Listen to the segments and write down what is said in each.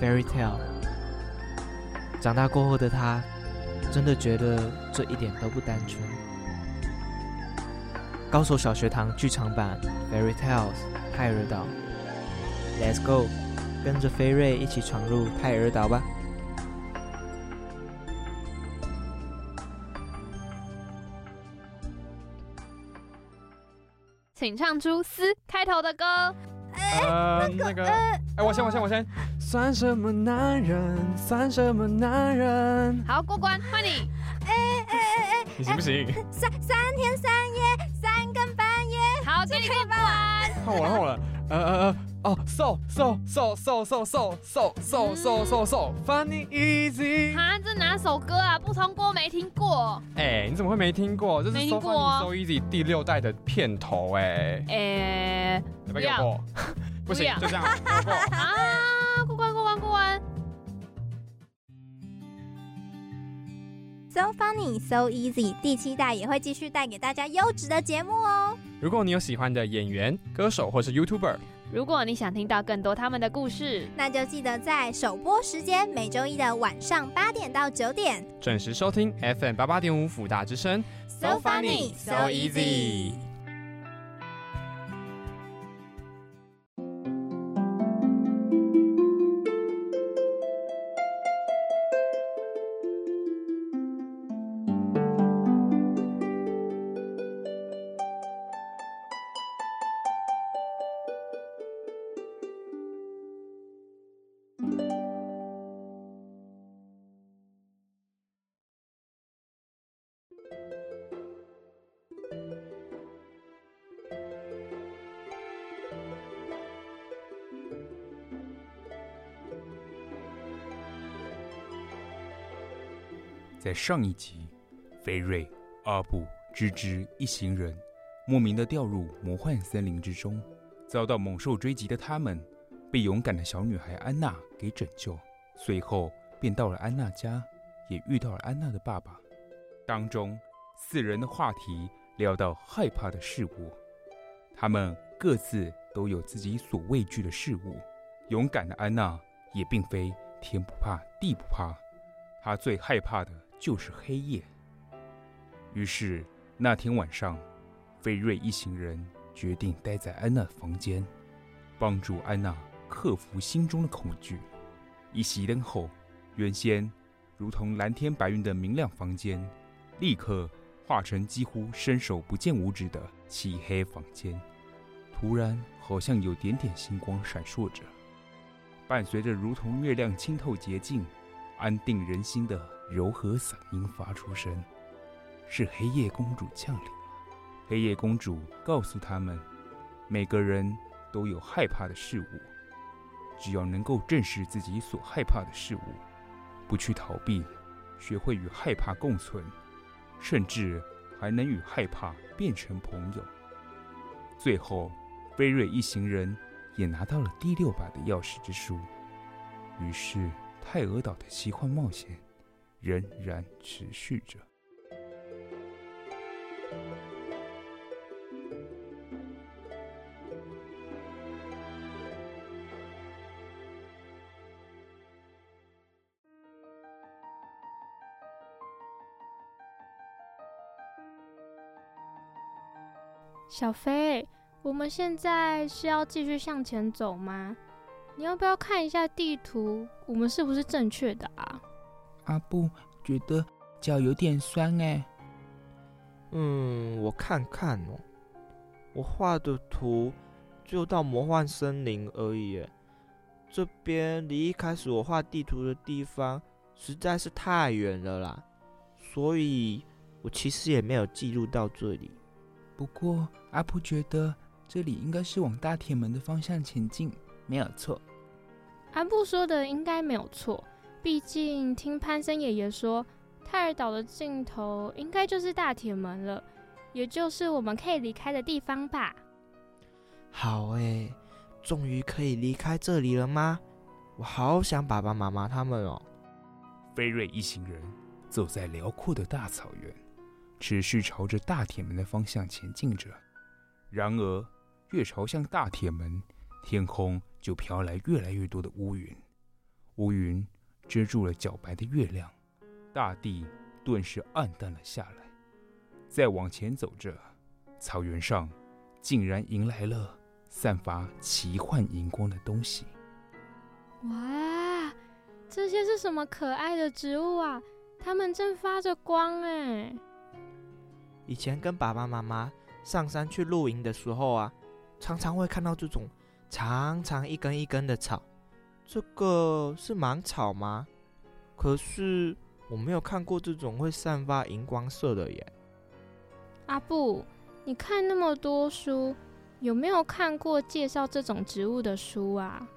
，Fairy Tale。长大过后的他，真的觉得这一点都不单纯。高手小学堂剧场版《Fairy Tales》泰尔岛，Let's go，跟着飞瑞一起闯入泰尔岛吧。请唱出“嘶”开头的歌。呃，那个，哎，我先，我先，我先。算什么男人？算什么男人？好，过关，换你。哎哎哎哎，你行不行？三三天三夜，三更半夜。好，这里过关。换我了，换我了。呃呃呃，哦，so so so so so so so so so so funny easy。哈，这哪首歌啊？不通过，没听过。哎，你怎么会没听过？这是 so funny so easy 第六代的片头，哎。哎，不要。不行，就这样。啊，过关，So funny, so easy。第七代也会继续带给大家优质的节目哦。如果你有喜欢的演员、歌手或是 YouTuber，如果你想听到更多他们的故事，那就记得在首播时间每周一的晚上八点到九点准时收听 FM 八八点五辅大之声。So funny, so easy。在上一集，菲瑞、阿布、芝芝一行人莫名的掉入魔幻森林之中，遭到猛兽追击的他们，被勇敢的小女孩安娜给拯救。随后便到了安娜家，也遇到了安娜的爸爸。当中四人的话题聊到害怕的事物，他们各自都有自己所畏惧的事物。勇敢的安娜也并非天不怕地不怕，她最害怕的。就是黑夜。于是那天晚上，菲瑞一行人决定待在安娜的房间，帮助安娜克服心中的恐惧。一熄灯后，原先如同蓝天白云的明亮房间，立刻化成几乎伸手不见五指的漆黑房间。突然，好像有点点星光闪烁着，伴随着如同月亮清透洁净、安定人心的。柔和嗓音发出声，是黑夜公主降临。黑夜公主告诉他们，每个人都有害怕的事物，只要能够正视自己所害怕的事物，不去逃避，学会与害怕共存，甚至还能与害怕变成朋友。最后，菲瑞一行人也拿到了第六把的钥匙之书。于是，泰尔岛的奇幻冒险。仍然持续着。小飞，我们现在是要继续向前走吗？你要不要看一下地图？我们是不是正确的啊？阿布觉得脚有点酸哎。嗯，我看看哦，我画的图就到魔幻森林而已。这边离一开始我画地图的地方实在是太远了啦，所以我其实也没有记录到这里。不过阿布觉得这里应该是往大铁门的方向前进，没有错。阿布说的应该没有错，毕竟听潘森爷爷说，泰尔岛的尽头应该就是大铁门了，也就是我们可以离开的地方吧。好诶，终于可以离开这里了吗？我好想爸爸妈妈他们哦。菲瑞一行人走在辽阔的大草原，持续朝着大铁门的方向前进着。然而，越朝向大铁门，天空就飘来越来越多的乌云，乌云遮住了皎白的月亮，大地顿时暗淡了下来。再往前走着，草原上竟然迎来了散发奇幻荧光的东西。哇，这些是什么可爱的植物啊？它们正发着光哎！以前跟爸爸妈妈上山去露营的时候啊，常常会看到这种长长一根一根的草。这个是芒草吗？可是我没有看过这种会散发荧光色的耶。阿布，你看那么多书，有没有看过介绍这种植物的书啊？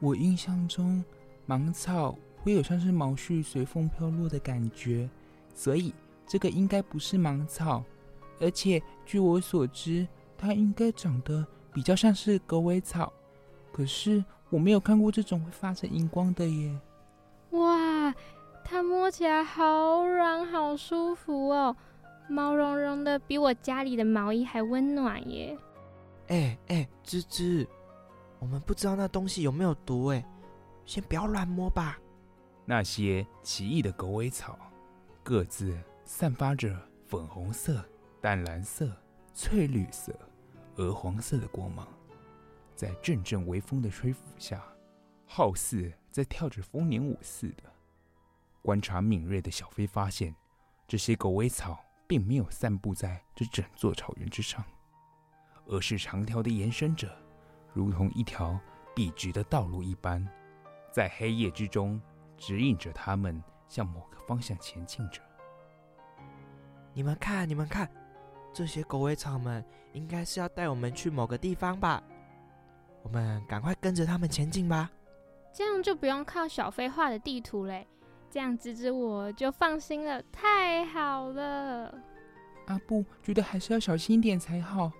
我印象中，芒草会有像是毛絮随风飘落的感觉，所以这个应该不是芒草。而且据我所知，它应该长得比较像是狗尾草。可是我没有看过这种会发着荧光的耶。哇，它摸起来好软，好舒服哦，毛茸茸的，比我家里的毛衣还温暖耶。哎哎，芝芝。我们不知道那东西有没有毒哎，先不要乱摸吧。那些奇异的狗尾草，各自散发着粉红色、淡蓝色、翠绿色、鹅黄色的光芒，在阵阵微风的吹拂下，好似在跳着丰年舞似的。观察敏锐的小飞发现，这些狗尾草并没有散布在这整座草原之上，而是长条的延伸着。如同一条笔直的道路一般，在黑夜之中指引着他们向某个方向前进着。你们看，你们看，这些狗尾草们应该是要带我们去某个地方吧？我们赶快跟着他们前进吧。这样就不用靠小飞画的地图嘞，这样吱吱我就放心了。太好了！阿布觉得还是要小心一点才好，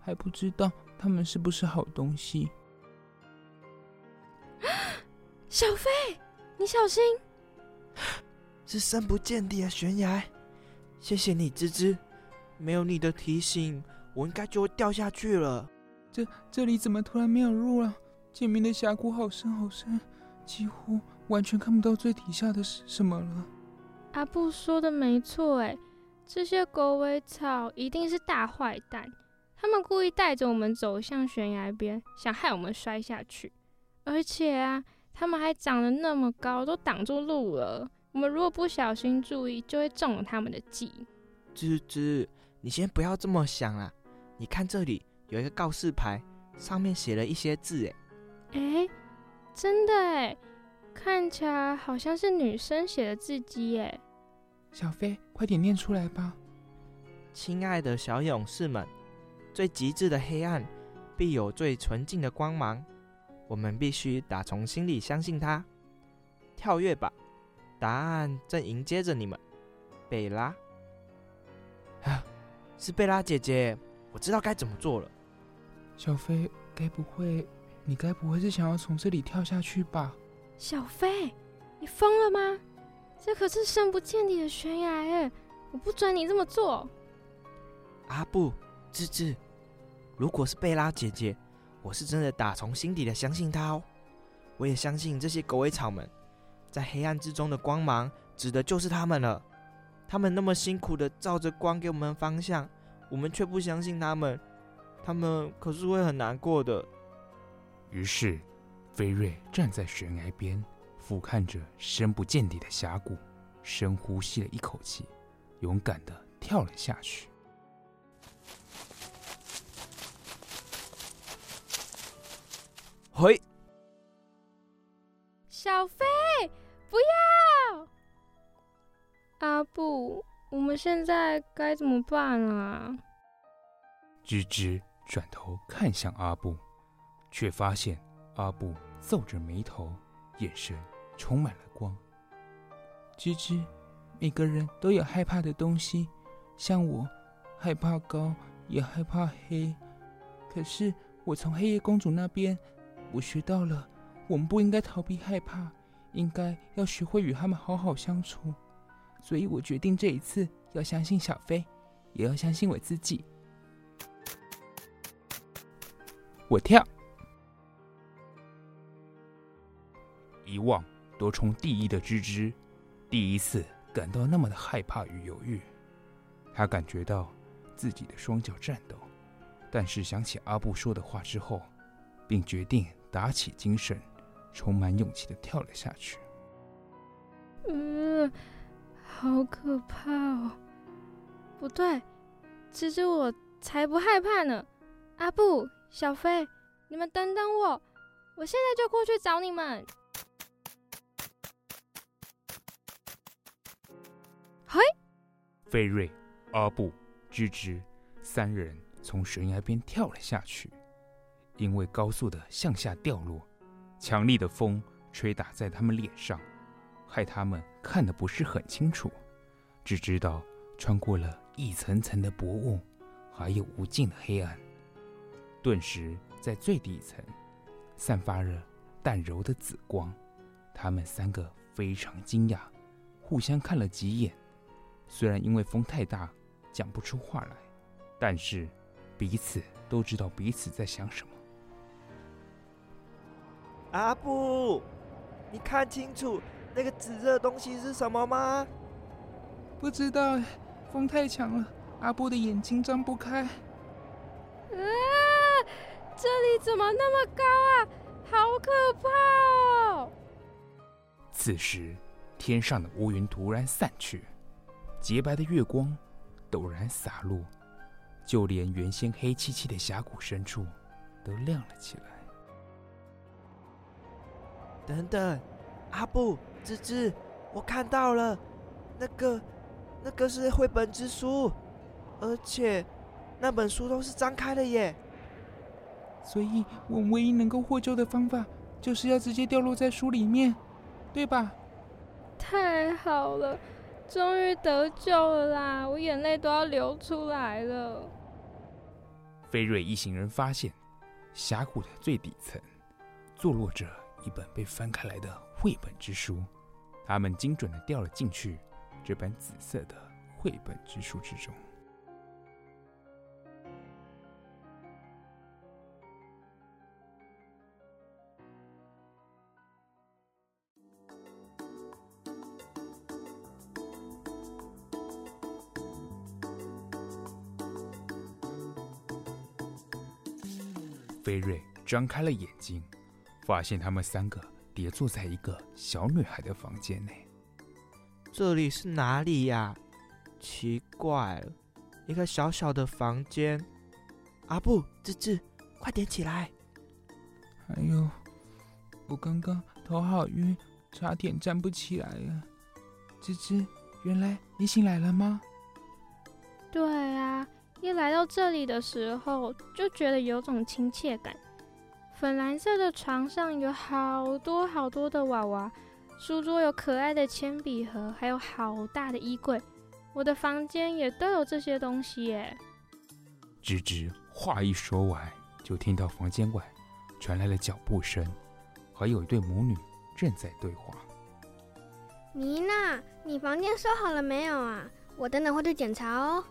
还不知道。他们是不是好东西？小飞，你小心！是深不见底的悬崖。谢谢你，吱吱。没有你的提醒，我应该就会掉下去了。这这里怎么突然没有路了？前面的峡谷好深好深，几乎完全看不到最底下的是什么了。阿布说的没错，哎，这些狗尾草一定是大坏蛋。他们故意带着我们走向悬崖边，想害我们摔下去。而且啊，他们还长得那么高，都挡住路了。我们如果不小心注意，就会中了他们的计。吱吱，你先不要这么想啦。你看这里有一个告示牌，上面写了一些字。哎，哎，真的哎，看起来好像是女生写的字迹。哎，小飞，快点念出来吧。亲爱的小勇士们。最极致的黑暗，必有最纯净的光芒。我们必须打从心里相信它。跳跃吧，答案正迎接着你们。贝拉，啊，是贝拉姐姐，我知道该怎么做了。小飞，该不会，你该不会是想要从这里跳下去吧？小飞，你疯了吗？这可是深不见底的悬崖哎！我不准你这么做。阿布，吱吱。如果是贝拉姐姐，我是真的打从心底的相信她哦。我也相信这些狗尾草们，在黑暗之中的光芒，指的就是他们了。他们那么辛苦的照着光给我们方向，我们却不相信他们，他们可是会很难过的。于是，菲瑞站在悬崖边，俯瞰着深不见底的峡谷，深呼吸了一口气，勇敢的跳了下去。嘿，小飞，不要！阿布，我们现在该怎么办啊？吱吱转头看向阿布，却发现阿布皱着眉头，眼神充满了光。吱吱，每个人都有害怕的东西，像我，害怕高，也害怕黑。可是我从黑夜公主那边，我学到了，我们不应该逃避害怕，应该要学会与他们好好相处。所以我决定这一次要相信小飞，也要相信我自己。我跳。一望夺冲第一的芝芝，第一次感到那么的害怕与犹豫。他感觉到自己的双脚颤抖，但是想起阿布说的话之后，并决定打起精神，充满勇气的跳了下去。嗯，好可怕哦！不对，吱吱我才不害怕呢。阿布、小飞，你们等等我，我现在就过去找你们。嘿，飞瑞、阿布、吱吱三人从悬崖边跳了下去，因为高速的向下掉落，强力的风吹打在他们脸上，害他们看得不是很清楚，只知道穿过了一层层的薄雾，还有无尽的黑暗。顿时，在最底层，散发着淡柔的紫光。他们三个非常惊讶，互相看了几眼。虽然因为风太大，讲不出话来，但是彼此都知道彼此在想什么。阿布，你看清楚那个紫色的东西是什么吗？不知道，风太强了，阿布的眼睛睁不开。啊！这里怎么那么高啊？好可怕哦！此时，天上的乌云突然散去。洁白的月光陡然洒落，就连原先黑漆漆的峡谷深处都亮了起来。等等，阿布、芝芝，我看到了，那个，那个是绘本之书，而且那本书都是张开的耶。所以，我们唯一能够获救的方法，就是要直接掉落在书里面，对吧？太好了。终于得救了啦！我眼泪都要流出来了。菲瑞一行人发现，峡谷的最底层坐落着一本被翻开来的绘本之书，他们精准地掉了进去这本紫色的绘本之书之中。飞瑞张开了眼睛，发现他们三个叠坐在一个小女孩的房间内。这里是哪里呀？奇怪了，一个小小的房间。阿布、吱吱，快点起来！还有，我刚刚头好晕，差点站不起来了。吱吱，原来你醒来了吗？对啊。一来到这里的时候，就觉得有种亲切感。粉蓝色的床上有好多好多的娃娃，书桌有可爱的铅笔盒，还有好大的衣柜。我的房间也都有这些东西耶。吱吱话一说完，就听到房间外传来了脚步声，还有一对母女正在对话。妮娜，你房间收好了没有啊？我等等会去检查哦。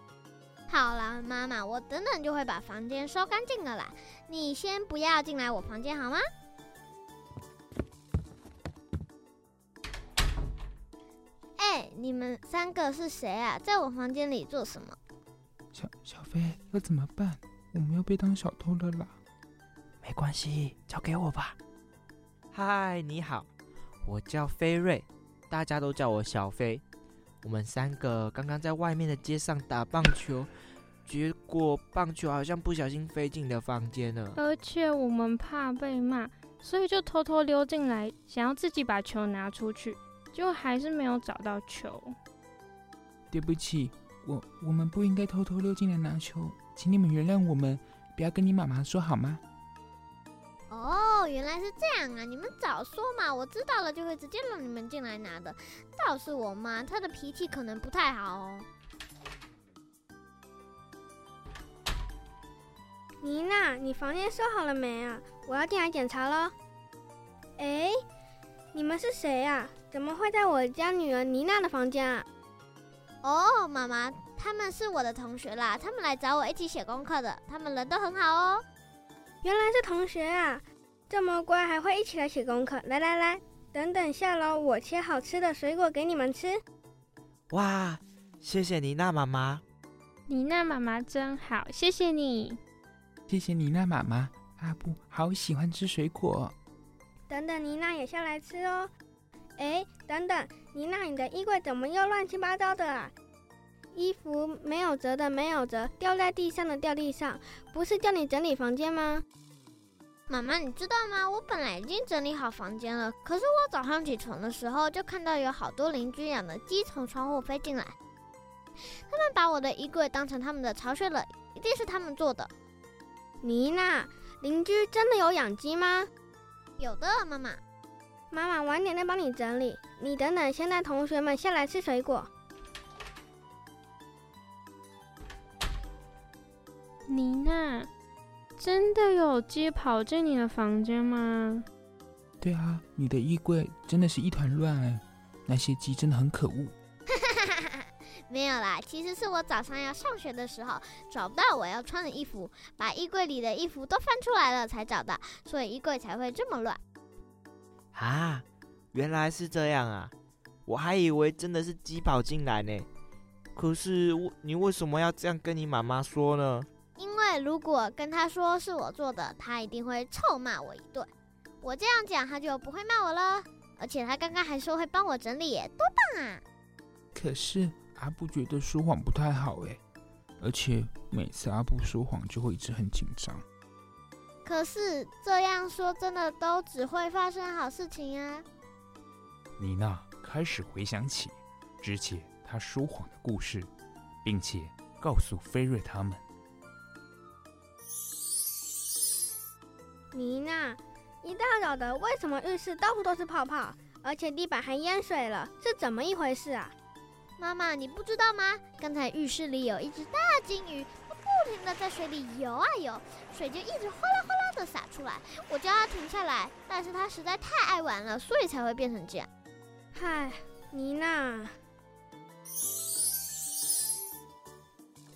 好了，妈妈，我等等就会把房间收干净的啦。你先不要进来我房间好吗？哎、欸，你们三个是谁啊？在我房间里做什么？小小飞，要怎么办？我们要被当小偷了啦！没关系，交给我吧。嗨，你好，我叫飞瑞，大家都叫我小飞。我们三个刚刚在外面的街上打棒球，结果棒球好像不小心飞进了房间了。而且我们怕被骂，所以就偷偷溜进来，想要自己把球拿出去，结果还是没有找到球。对不起，我我们不应该偷偷溜进来拿球，请你们原谅我们，不要跟你妈妈说好吗？哦，原来是这样啊！你们早说嘛，我知道了就会直接让你们进来拿的。倒是我妈，她的脾气可能不太好哦。妮娜，你房间收好了没啊？我要进来检查喽。哎，你们是谁呀？怎么会在我家女儿妮娜的房间啊？哦，妈妈，他们是我的同学啦，他们来找我一起写功课的，他们人都很好哦。原来是同学啊，这么乖，还会一起来写功课。来来来，等等下楼，我切好吃的水果给你们吃。哇，谢谢妮娜妈妈。妮娜妈妈真好，谢谢你。谢谢妮娜妈妈，阿布好喜欢吃水果。等等，妮娜也下来吃哦。哎，等等，妮娜，你的衣柜怎么又乱七八糟的啊？衣服没有折的没有折，掉在地上的掉地上，不是叫你整理房间吗？妈妈，你知道吗？我本来已经整理好房间了，可是我早上起床的时候就看到有好多邻居养的鸡从窗户飞进来，他们把我的衣柜当成他们的巢穴了，一定是他们做的。妮娜，邻居真的有养鸡吗？有的，妈妈。妈妈晚点再帮你整理，你等等，先带同学们下来吃水果。妮娜，真的有鸡跑进你的房间吗？对啊，你的衣柜真的是一团乱哎，那些鸡真的很可恶。没有啦，其实是我早上要上学的时候找不到我要穿的衣服，把衣柜里的衣服都翻出来了才找到，所以衣柜才会这么乱。啊，原来是这样啊！我还以为真的是鸡跑进来呢。可是你为什么要这样跟你妈妈说呢？如果跟他说是我做的，他一定会臭骂我一顿。我这样讲，他就不会骂我了。而且他刚刚还说会帮我整理耶，多棒啊！可是阿布觉得说谎不太好哎，而且每次阿布说谎就会一直很紧张。可是这样说真的都只会发生好事情啊！妮娜开始回想起之前他说谎的故事，并且告诉菲瑞他们：“妮娜，一大早的，为什么浴室到处都是泡泡，而且地板还淹水了？是怎么一回事啊？”妈妈，你不知道吗？刚才浴室里有一只大金鱼。它不停的在水里游啊游，水就一直哗啦哗啦的洒出来。我叫它停下来，但是它实在太爱玩了，所以才会变成这样。嗨，妮娜。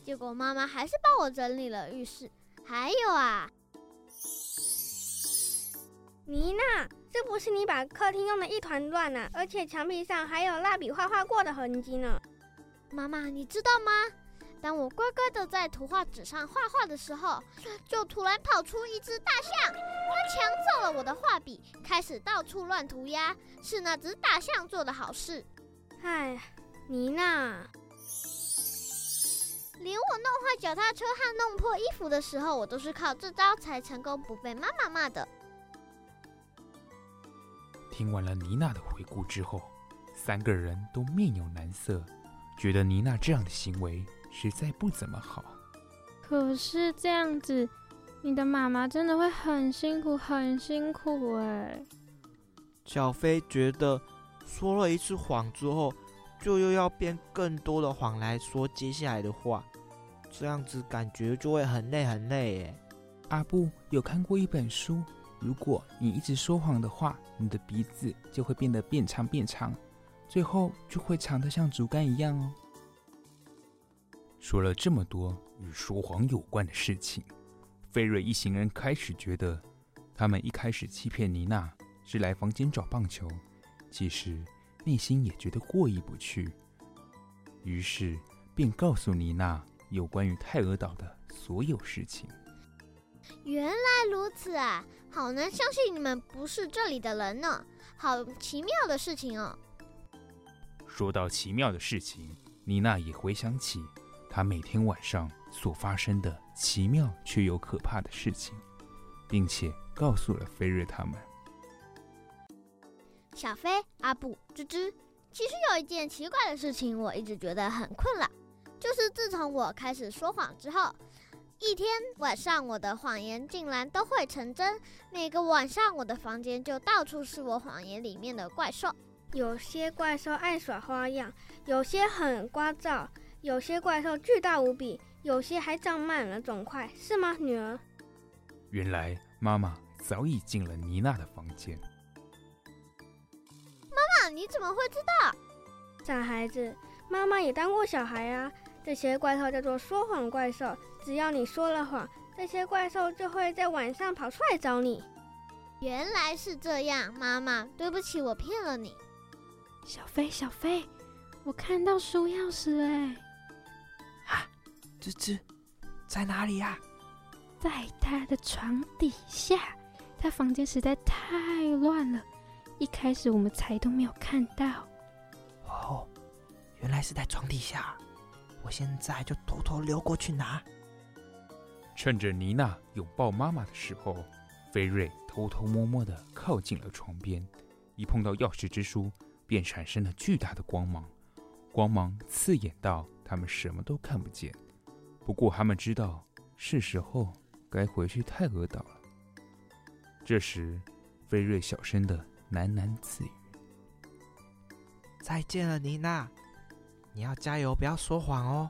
结果妈妈还是帮我整理了浴室。还有啊，妮娜，这不是你把客厅弄得一团乱啊？而且墙壁上还有蜡笔画画过的痕迹呢？妈妈，你知道吗？当我乖乖的在图画纸上画画的时候，就突然跑出一只大象，它抢走了我的画笔，开始到处乱涂鸦。是那只大象做的好事。唉，妮娜，连我弄坏脚踏车和弄破衣服的时候，我都是靠这招才成功不被妈妈骂的。听完了妮娜的回顾之后，三个人都面有难色，觉得妮娜这样的行为。实在不怎么好。可是这样子，你的妈妈真的会很辛苦，很辛苦哎。小飞觉得说了一次谎之后，就又要编更多的谎来说接下来的话，这样子感觉就会很累很累哎。阿布有看过一本书，如果你一直说谎的话，你的鼻子就会变得变长变长，最后就会长得像竹竿一样哦。说了这么多与说谎有关的事情，菲瑞一行人开始觉得，他们一开始欺骗妮娜是来房间找棒球，其实内心也觉得过意不去，于是便告诉妮娜有关于泰尔岛的所有事情。原来如此啊，好难相信你们不是这里的人呢，好奇妙的事情哦。说到奇妙的事情，妮娜也回想起。她每天晚上所发生的奇妙却又可怕的事情，并且告诉了菲瑞他们。小飞、阿布、吱吱，其实有一件奇怪的事情，我一直觉得很困扰，就是自从我开始说谎之后，一天晚上，我的谎言竟然都会成真。每个晚上，我的房间就到处是我谎言里面的怪兽。有些怪兽爱耍花样，有些很聒噪，有些怪兽巨大无比，有些还长满了肿块，是吗，女儿？原来妈妈早已进了妮娜的房间。妈妈，你怎么会知道？傻孩子，妈妈也当过小孩啊。这些怪兽叫做说谎怪兽，只要你说了谎，这些怪兽就会在晚上跑出来找你。原来是这样，妈妈，对不起，我骗了你。小飞，小飞，我看到书钥匙哎！啊，吱吱，在哪里呀？在他的床底下。他房间实在太乱了，一开始我们才都没有看到。哦，原来是在床底下。我现在就偷偷溜过去拿。趁着妮娜拥抱妈妈的时候，菲瑞偷偷摸摸地靠近了床边，一碰到钥匙之书。便产生了巨大的光芒，光芒刺眼到他们什么都看不见。不过他们知道是时候该回去泰尔岛了。这时，菲瑞小声的喃喃自语：“再见了，妮娜，你要加油，不要说谎哦。”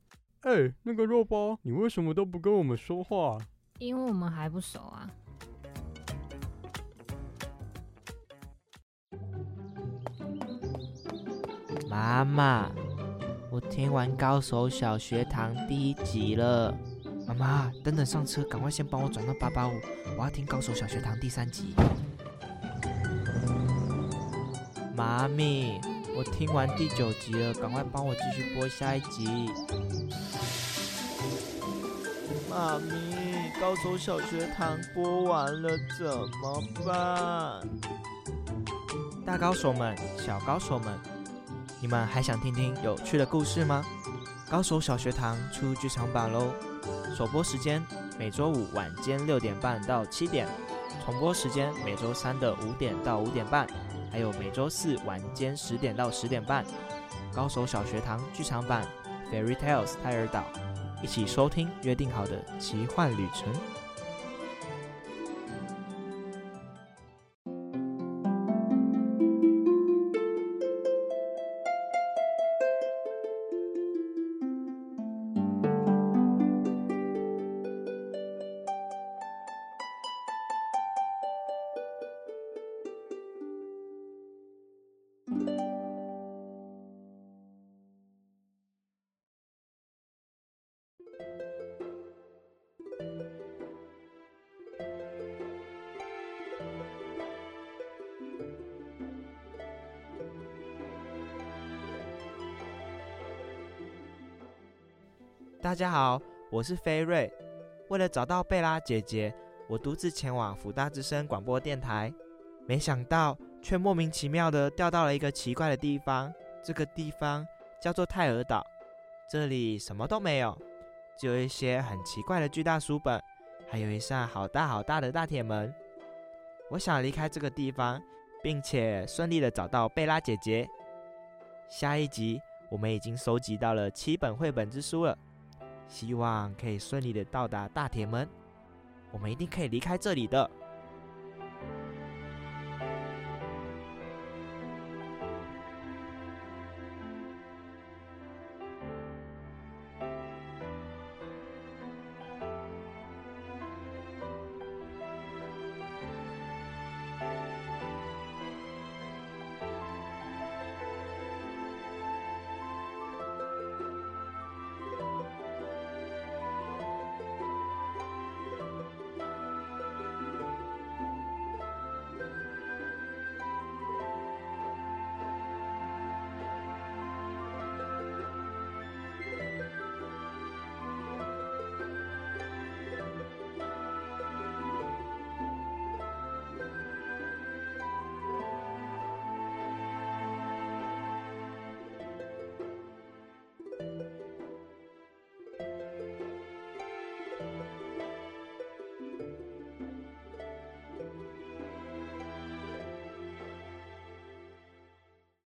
哎、欸，那个肉包，你为什么都不跟我们说话？因为我们还不熟啊。妈妈，我听完《高手小学堂》第一集了。妈妈，等等上车，赶快先帮我转到八八五，我要听《高手小学堂》第三集。妈咪，我听完第九集了，赶快帮我继续播下一集。妈咪，高手小学堂播完了怎么办？大高手们、小高手们，你们还想听听有趣的故事吗？高手小学堂出剧场版喽！首播时间每周五晚间六点半到七点，重播时间每周三的五点到五点半，还有每周四晚间十点到十点半。高手小学堂剧场版《Fairy Tales 泰尔岛》。一起收听约定好的奇幻旅程。大家好，我是菲瑞。为了找到贝拉姐姐，我独自前往福大之声广播电台，没想到却莫名其妙的掉到了一个奇怪的地方。这个地方叫做泰尔岛，这里什么都没有，只有一些很奇怪的巨大书本，还有一扇好大好大的大铁门。我想离开这个地方，并且顺利的找到贝拉姐姐。下一集我们已经收集到了七本绘本之书了。希望可以顺利的到达大铁门，我们一定可以离开这里的。